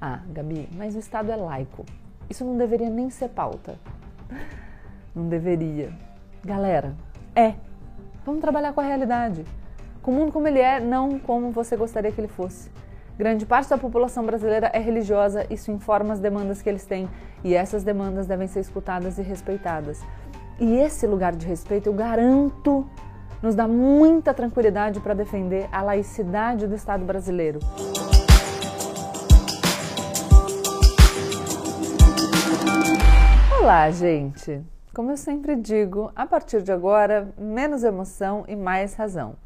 Ah, Gabi, mas o Estado é laico. Isso não deveria nem ser pauta. Não deveria. Galera, é. Vamos trabalhar com a realidade. Com o mundo como ele é, não como você gostaria que ele fosse. Grande parte da população brasileira é religiosa, isso informa as demandas que eles têm, e essas demandas devem ser escutadas e respeitadas. E esse lugar de respeito, eu garanto, nos dá muita tranquilidade para defender a laicidade do Estado brasileiro. Olá, gente! Como eu sempre digo, a partir de agora, menos emoção e mais razão.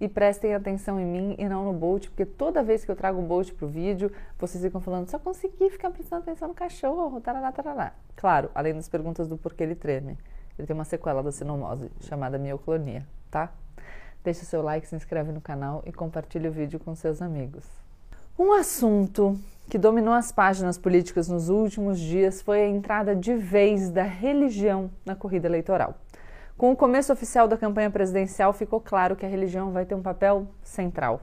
E prestem atenção em mim e não no Bolt, porque toda vez que eu trago o Bolt pro vídeo, vocês ficam falando, só consegui ficar prestando atenção no cachorro, tarará, tarará. Claro, além das perguntas do porquê ele treme. Ele tem uma sequela da sinomose, chamada mioclonia, tá? Deixe seu like, se inscreve no canal e compartilhe o vídeo com seus amigos. Um assunto que dominou as páginas políticas nos últimos dias foi a entrada de vez da religião na corrida eleitoral. Com o começo oficial da campanha presidencial, ficou claro que a religião vai ter um papel central.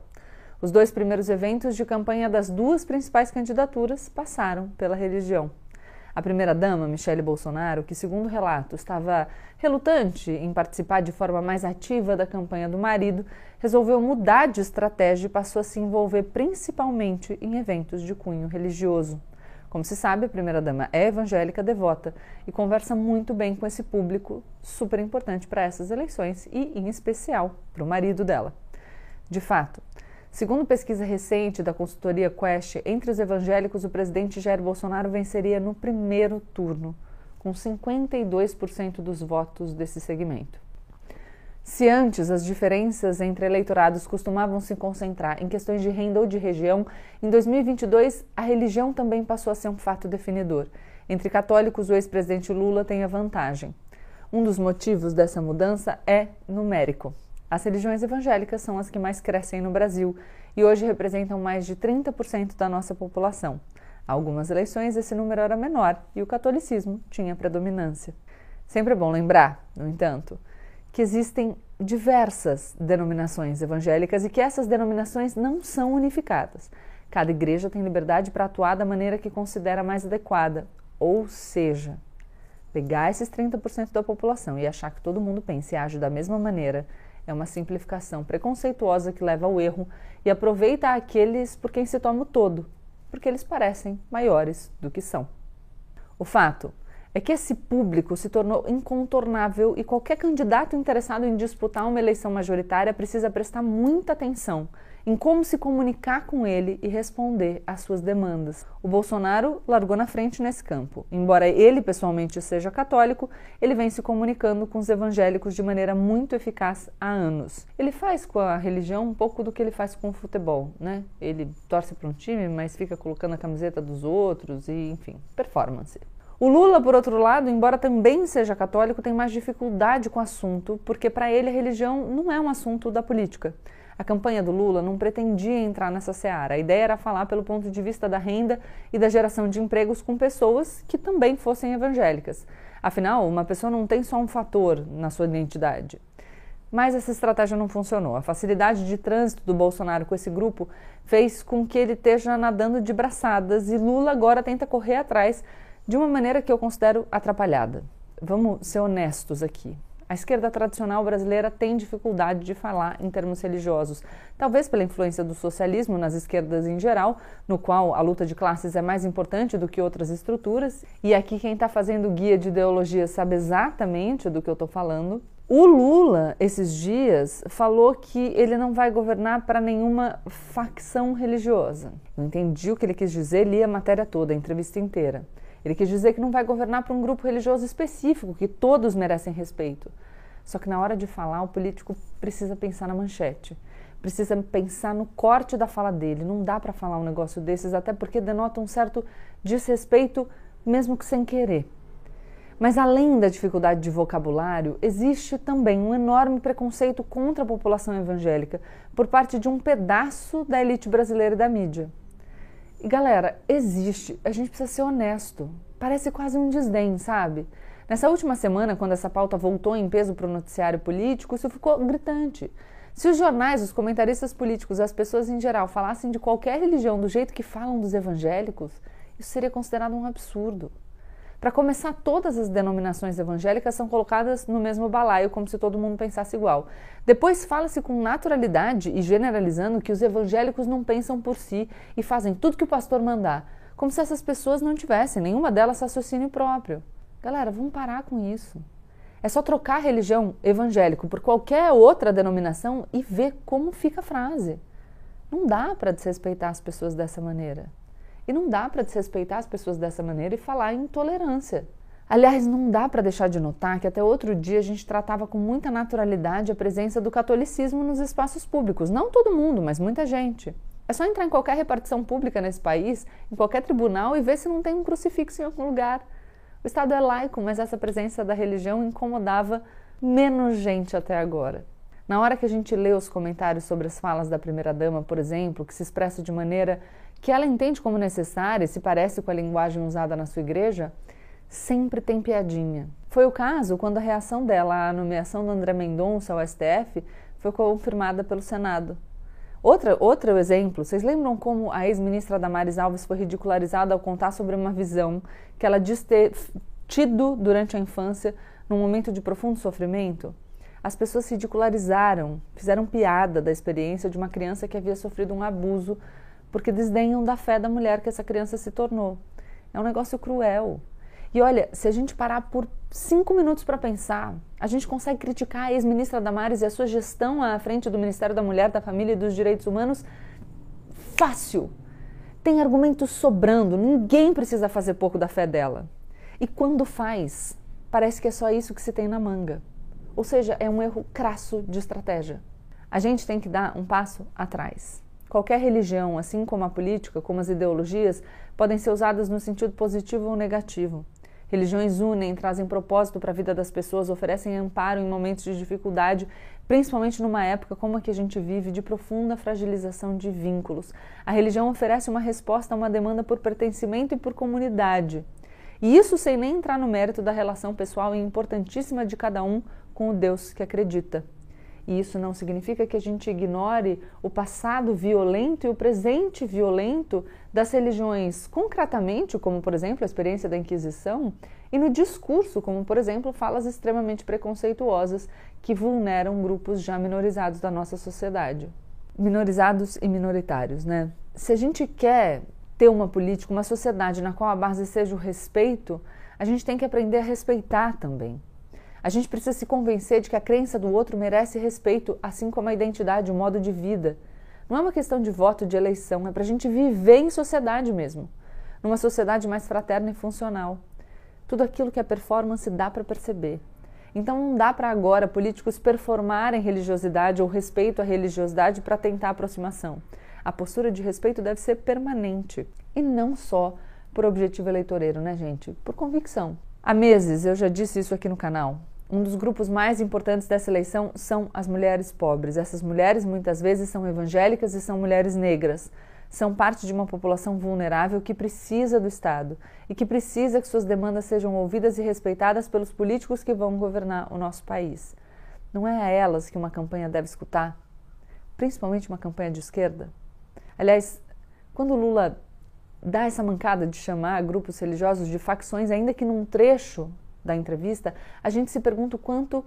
Os dois primeiros eventos de campanha das duas principais candidaturas passaram pela religião. A primeira-dama, Michele Bolsonaro, que, segundo relato, estava relutante em participar de forma mais ativa da campanha do marido, resolveu mudar de estratégia e passou a se envolver principalmente em eventos de cunho religioso. Como se sabe, a primeira-dama é evangélica devota e conversa muito bem com esse público super importante para essas eleições e, em especial, para o marido dela. De fato, Segundo pesquisa recente da consultoria Quest, entre os evangélicos, o presidente Jair Bolsonaro venceria no primeiro turno, com 52% dos votos desse segmento. Se antes as diferenças entre eleitorados costumavam se concentrar em questões de renda ou de região, em 2022 a religião também passou a ser um fato definidor. Entre católicos, o ex-presidente Lula tem a vantagem. Um dos motivos dessa mudança é numérico. As religiões evangélicas são as que mais crescem no Brasil e hoje representam mais de 30% da nossa população. Há algumas eleições esse número era menor e o catolicismo tinha predominância. Sempre é bom lembrar, no entanto, que existem diversas denominações evangélicas e que essas denominações não são unificadas. Cada igreja tem liberdade para atuar da maneira que considera mais adequada, ou seja, pegar esses 30% da população e achar que todo mundo pensa e age da mesma maneira é uma simplificação preconceituosa que leva ao erro e aproveita aqueles por quem se toma o todo, porque eles parecem maiores do que são. O fato é que esse público se tornou incontornável e qualquer candidato interessado em disputar uma eleição majoritária precisa prestar muita atenção em como se comunicar com ele e responder às suas demandas. O Bolsonaro largou na frente nesse campo. Embora ele pessoalmente seja católico, ele vem se comunicando com os evangélicos de maneira muito eficaz há anos. Ele faz com a religião um pouco do que ele faz com o futebol, né? Ele torce para um time, mas fica colocando a camiseta dos outros e, enfim, performance. O Lula, por outro lado, embora também seja católico, tem mais dificuldade com o assunto, porque para ele a religião não é um assunto da política. A campanha do Lula não pretendia entrar nessa seara. A ideia era falar pelo ponto de vista da renda e da geração de empregos com pessoas que também fossem evangélicas. Afinal, uma pessoa não tem só um fator na sua identidade. Mas essa estratégia não funcionou. A facilidade de trânsito do Bolsonaro com esse grupo fez com que ele esteja nadando de braçadas e Lula agora tenta correr atrás de uma maneira que eu considero atrapalhada. Vamos ser honestos aqui. A esquerda tradicional brasileira tem dificuldade de falar em termos religiosos, talvez pela influência do socialismo nas esquerdas em geral, no qual a luta de classes é mais importante do que outras estruturas. E aqui quem está fazendo guia de ideologia sabe exatamente do que eu estou falando. O Lula, esses dias, falou que ele não vai governar para nenhuma facção religiosa. Não entendi o que ele quis dizer, li a matéria toda, a entrevista inteira. Ele quis dizer que não vai governar para um grupo religioso específico, que todos merecem respeito. Só que na hora de falar, o político precisa pensar na manchete, precisa pensar no corte da fala dele. Não dá para falar um negócio desses, até porque denota um certo desrespeito, mesmo que sem querer. Mas além da dificuldade de vocabulário, existe também um enorme preconceito contra a população evangélica por parte de um pedaço da elite brasileira e da mídia. E galera, existe, a gente precisa ser honesto. Parece quase um desdém, sabe? Nessa última semana, quando essa pauta voltou em peso para o noticiário político, isso ficou gritante. Se os jornais, os comentaristas políticos, as pessoas em geral falassem de qualquer religião do jeito que falam dos evangélicos, isso seria considerado um absurdo. Para começar, todas as denominações evangélicas são colocadas no mesmo balaio, como se todo mundo pensasse igual. Depois fala-se com naturalidade e generalizando que os evangélicos não pensam por si e fazem tudo que o pastor mandar, como se essas pessoas não tivessem nenhuma delas raciocínio próprio. Galera, vamos parar com isso. É só trocar religião evangélico por qualquer outra denominação e ver como fica a frase. Não dá para desrespeitar as pessoas dessa maneira. E não dá para desrespeitar as pessoas dessa maneira e falar em intolerância. Aliás, não dá para deixar de notar que até outro dia a gente tratava com muita naturalidade a presença do catolicismo nos espaços públicos. Não todo mundo, mas muita gente. É só entrar em qualquer repartição pública nesse país, em qualquer tribunal e ver se não tem um crucifixo em algum lugar. O Estado é laico, mas essa presença da religião incomodava menos gente até agora. Na hora que a gente lê os comentários sobre as falas da primeira-dama, por exemplo, que se expressa de maneira que ela entende como necessária e se parece com a linguagem usada na sua igreja, sempre tem piadinha. Foi o caso quando a reação dela à nomeação do André Mendonça ao STF foi confirmada pelo Senado. Outra, outro exemplo, vocês lembram como a ex-ministra Damares Alves foi ridicularizada ao contar sobre uma visão que ela diz ter tido durante a infância num momento de profundo sofrimento? As pessoas se ridicularizaram, fizeram piada da experiência de uma criança que havia sofrido um abuso porque desdenham da fé da mulher que essa criança se tornou. É um negócio cruel. E olha, se a gente parar por cinco minutos para pensar, a gente consegue criticar a ex-ministra Damares e a sua gestão à frente do Ministério da Mulher, da Família e dos Direitos Humanos fácil. Tem argumentos sobrando, ninguém precisa fazer pouco da fé dela. E quando faz, parece que é só isso que se tem na manga. Ou seja, é um erro crasso de estratégia. A gente tem que dar um passo atrás. Qualquer religião, assim como a política, como as ideologias, podem ser usadas no sentido positivo ou negativo. Religiões unem, trazem propósito para a vida das pessoas, oferecem amparo em momentos de dificuldade, principalmente numa época como a que a gente vive, de profunda fragilização de vínculos. A religião oferece uma resposta a uma demanda por pertencimento e por comunidade. E isso sem nem entrar no mérito da relação pessoal e importantíssima de cada um com o Deus que acredita. E isso não significa que a gente ignore o passado violento e o presente violento das religiões, concretamente, como por exemplo a experiência da Inquisição, e no discurso, como por exemplo falas extremamente preconceituosas que vulneram grupos já minorizados da nossa sociedade. Minorizados e minoritários, né? Se a gente quer ter uma política, uma sociedade na qual a base seja o respeito, a gente tem que aprender a respeitar também. A gente precisa se convencer de que a crença do outro merece respeito, assim como a identidade, o modo de vida. Não é uma questão de voto, de eleição, é para a gente viver em sociedade mesmo. Numa sociedade mais fraterna e funcional. Tudo aquilo que é performance dá para perceber. Então não dá para agora políticos performarem religiosidade ou respeito à religiosidade para tentar aproximação. A postura de respeito deve ser permanente e não só por objetivo eleitoreiro, né, gente? Por convicção. Há meses eu já disse isso aqui no canal. Um dos grupos mais importantes dessa eleição são as mulheres pobres. Essas mulheres muitas vezes são evangélicas e são mulheres negras. São parte de uma população vulnerável que precisa do Estado e que precisa que suas demandas sejam ouvidas e respeitadas pelos políticos que vão governar o nosso país. Não é a elas que uma campanha deve escutar, principalmente uma campanha de esquerda. Aliás, quando Lula dá essa mancada de chamar grupos religiosos de facções, ainda que num trecho da entrevista, a gente se pergunta o quanto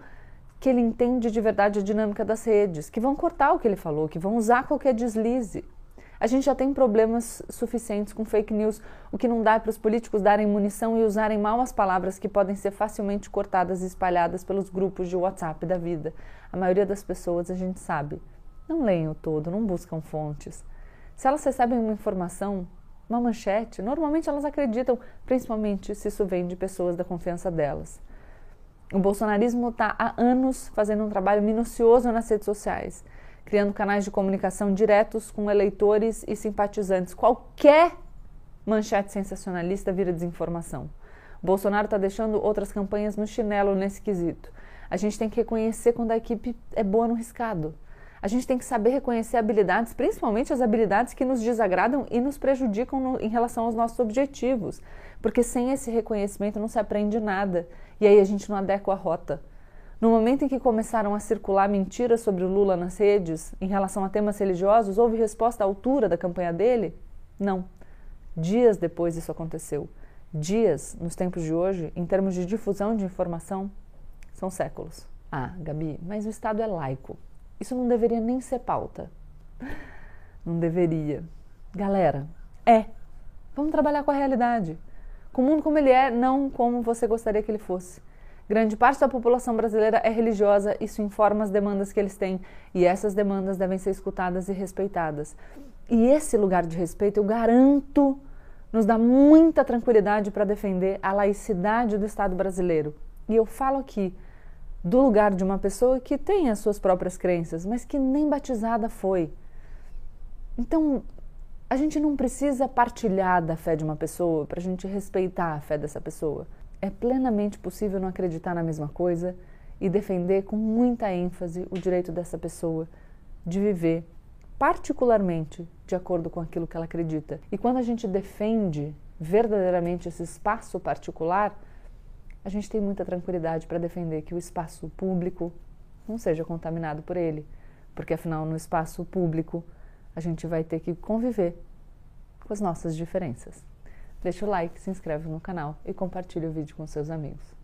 que ele entende de verdade a dinâmica das redes, que vão cortar o que ele falou, que vão usar qualquer deslize. A gente já tem problemas suficientes com fake news, o que não dá para os políticos darem munição e usarem mal as palavras que podem ser facilmente cortadas e espalhadas pelos grupos de WhatsApp da vida. A maioria das pessoas, a gente sabe, não leem o todo, não buscam fontes. Se elas recebem uma informação, uma manchete, normalmente elas acreditam, principalmente se isso vem de pessoas da confiança delas. O bolsonarismo está há anos fazendo um trabalho minucioso nas redes sociais, criando canais de comunicação diretos com eleitores e simpatizantes. Qualquer manchete sensacionalista vira desinformação. Bolsonaro está deixando outras campanhas no chinelo nesse quesito. A gente tem que reconhecer quando a equipe é boa no riscado. A gente tem que saber reconhecer habilidades, principalmente as habilidades que nos desagradam e nos prejudicam no, em relação aos nossos objetivos. Porque sem esse reconhecimento não se aprende nada. E aí a gente não adequa a rota. No momento em que começaram a circular mentiras sobre o Lula nas redes em relação a temas religiosos, houve resposta à altura da campanha dele? Não. Dias depois isso aconteceu. Dias, nos tempos de hoje, em termos de difusão de informação, são séculos. Ah, Gabi, mas o Estado é laico. Isso não deveria nem ser pauta. Não deveria. Galera, é. Vamos trabalhar com a realidade. Com o mundo como ele é, não como você gostaria que ele fosse. Grande parte da população brasileira é religiosa, isso informa as demandas que eles têm, e essas demandas devem ser escutadas e respeitadas. E esse lugar de respeito, eu garanto, nos dá muita tranquilidade para defender a laicidade do Estado brasileiro. E eu falo aqui do lugar de uma pessoa que tem as suas próprias crenças, mas que nem batizada foi. Então, a gente não precisa partilhar da fé de uma pessoa para a gente respeitar a fé dessa pessoa. É plenamente possível não acreditar na mesma coisa e defender com muita ênfase o direito dessa pessoa de viver particularmente de acordo com aquilo que ela acredita. E quando a gente defende verdadeiramente esse espaço particular, a gente tem muita tranquilidade para defender que o espaço público não seja contaminado por ele, porque afinal no espaço público a gente vai ter que conviver com as nossas diferenças. Deixa o like, se inscreve no canal e compartilha o vídeo com seus amigos.